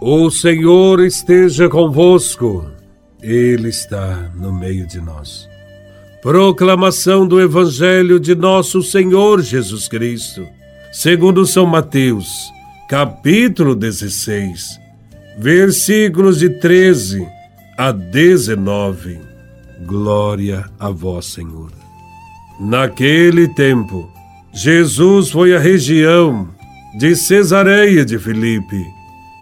O Senhor esteja convosco, Ele está no meio de nós. Proclamação do Evangelho de Nosso Senhor Jesus Cristo, segundo São Mateus, capítulo 16, versículos de 13 a 19. Glória a Vós, Senhor. Naquele tempo, Jesus foi à região de Cesareia de Filipe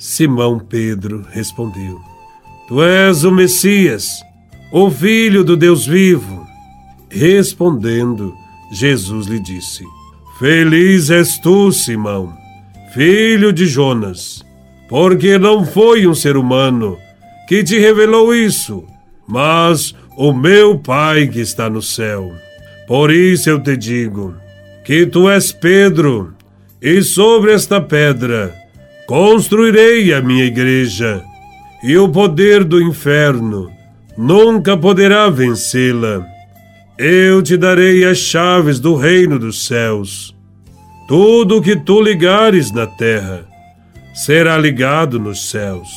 Simão Pedro respondeu: Tu és o Messias, o Filho do Deus vivo. Respondendo, Jesus lhe disse: Feliz és tu, Simão, filho de Jonas, porque não foi um ser humano que te revelou isso, mas o meu Pai que está no céu. Por isso eu te digo que tu és Pedro, e sobre esta pedra Construirei a minha igreja, e o poder do inferno nunca poderá vencê-la. Eu te darei as chaves do reino dos céus. Tudo o que tu ligares na terra será ligado nos céus.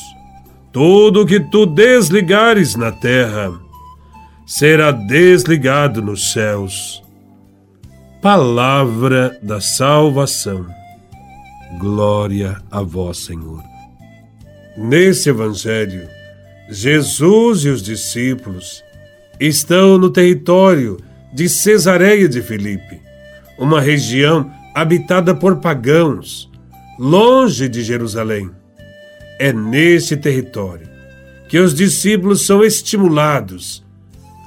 Tudo o que tu desligares na terra será desligado nos céus. Palavra da salvação. Glória a vós, Senhor. Nesse Evangelho, Jesus e os discípulos estão no território de Cesareia de Filipe, uma região habitada por pagãos, longe de Jerusalém. É nesse território que os discípulos são estimulados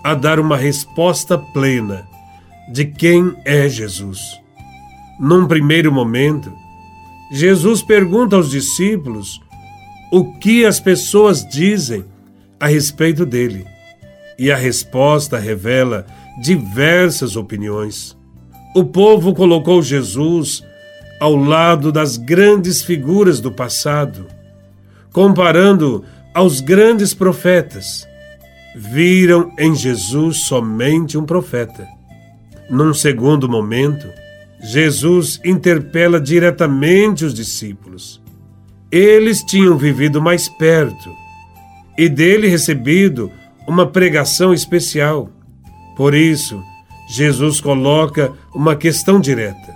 a dar uma resposta plena de quem é Jesus. Num primeiro momento, Jesus pergunta aos discípulos o que as pessoas dizem a respeito dele. E a resposta revela diversas opiniões. O povo colocou Jesus ao lado das grandes figuras do passado, comparando aos grandes profetas. Viram em Jesus somente um profeta. Num segundo momento, Jesus interpela diretamente os discípulos. Eles tinham vivido mais perto e dele recebido uma pregação especial. Por isso, Jesus coloca uma questão direta,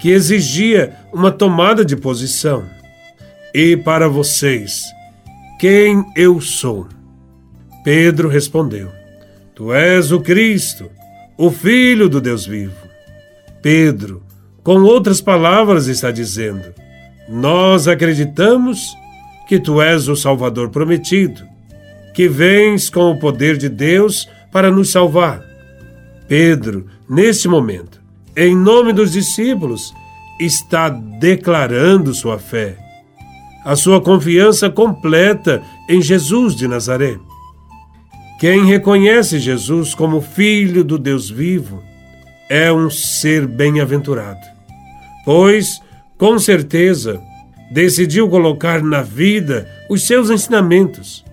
que exigia uma tomada de posição. E para vocês, quem eu sou? Pedro respondeu: Tu és o Cristo, o Filho do Deus vivo. Pedro, com outras palavras, está dizendo: Nós acreditamos que tu és o Salvador prometido, que vens com o poder de Deus para nos salvar. Pedro, neste momento, em nome dos discípulos, está declarando sua fé, a sua confiança completa em Jesus de Nazaré. Quem reconhece Jesus como Filho do Deus vivo, é um ser bem-aventurado, pois, com certeza, decidiu colocar na vida os seus ensinamentos.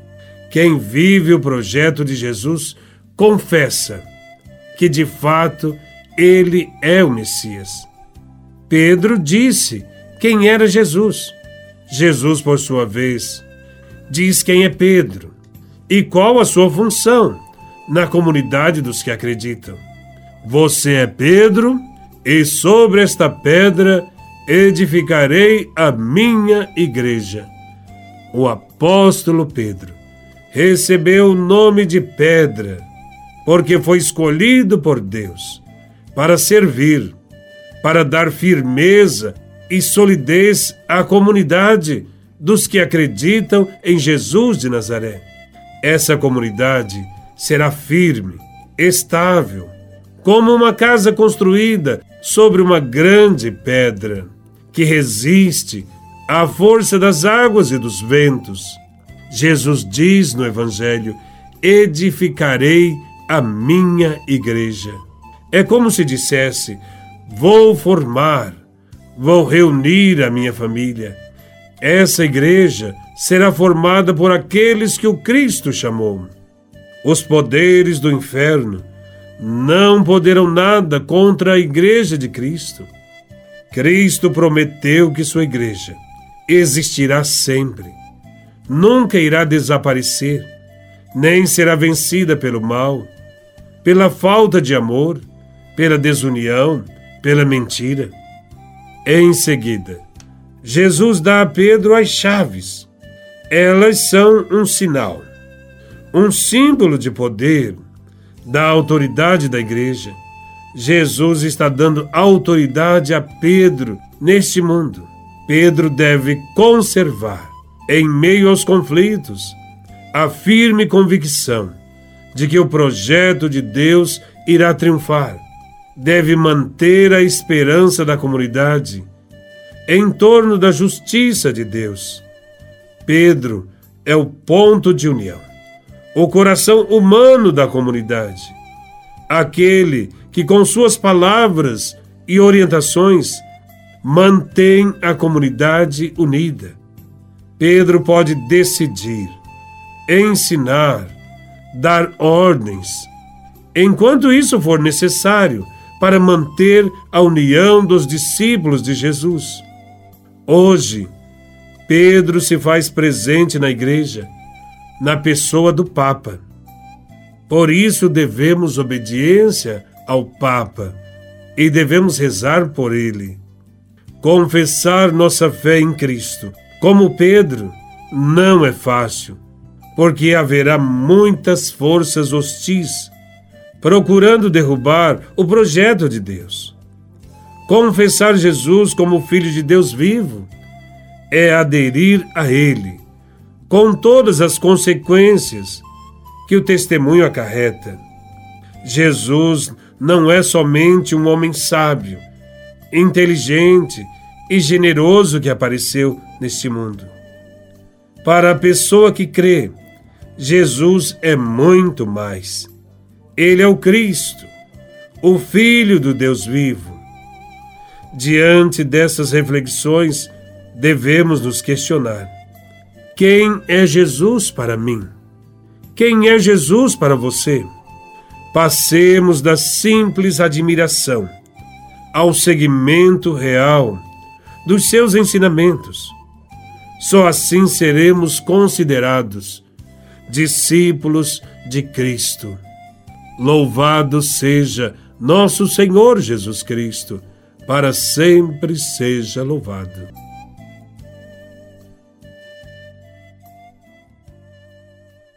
Quem vive o projeto de Jesus confessa que, de fato, ele é o Messias. Pedro disse quem era Jesus. Jesus, por sua vez, diz quem é Pedro e qual a sua função na comunidade dos que acreditam. Você é Pedro, e sobre esta pedra edificarei a minha igreja. O apóstolo Pedro recebeu o nome de pedra, porque foi escolhido por Deus para servir, para dar firmeza e solidez à comunidade dos que acreditam em Jesus de Nazaré. Essa comunidade será firme, estável, como uma casa construída sobre uma grande pedra que resiste à força das águas e dos ventos. Jesus diz no Evangelho: edificarei a minha igreja. É como se dissesse: vou formar, vou reunir a minha família. Essa igreja será formada por aqueles que o Cristo chamou. Os poderes do inferno não poderão nada contra a igreja de Cristo. Cristo prometeu que sua igreja existirá sempre, nunca irá desaparecer, nem será vencida pelo mal, pela falta de amor, pela desunião, pela mentira. Em seguida, Jesus dá a Pedro as chaves. Elas são um sinal, um símbolo de poder, da autoridade da igreja. Jesus está dando autoridade a Pedro neste mundo. Pedro deve conservar, em meio aos conflitos, a firme convicção de que o projeto de Deus irá triunfar. Deve manter a esperança da comunidade em torno da justiça de Deus. Pedro é o ponto de união, o coração humano da comunidade, aquele que, com suas palavras e orientações, mantém a comunidade unida. Pedro pode decidir, ensinar, dar ordens, enquanto isso for necessário para manter a união dos discípulos de Jesus. Hoje, Pedro se faz presente na igreja, na pessoa do Papa. Por isso devemos obediência ao Papa e devemos rezar por ele. Confessar nossa fé em Cristo, como Pedro, não é fácil, porque haverá muitas forças hostis procurando derrubar o projeto de Deus. Confessar Jesus como Filho de Deus vivo é aderir a Ele, com todas as consequências que o testemunho acarreta. Jesus não é somente um homem sábio, inteligente e generoso que apareceu neste mundo. Para a pessoa que crê, Jesus é muito mais. Ele é o Cristo, o Filho do Deus vivo Diante dessas reflexões, devemos nos questionar: quem é Jesus para mim? Quem é Jesus para você? Passemos da simples admiração ao seguimento real dos seus ensinamentos. Só assim seremos considerados discípulos de Cristo. Louvado seja nosso Senhor Jesus Cristo para sempre seja louvado.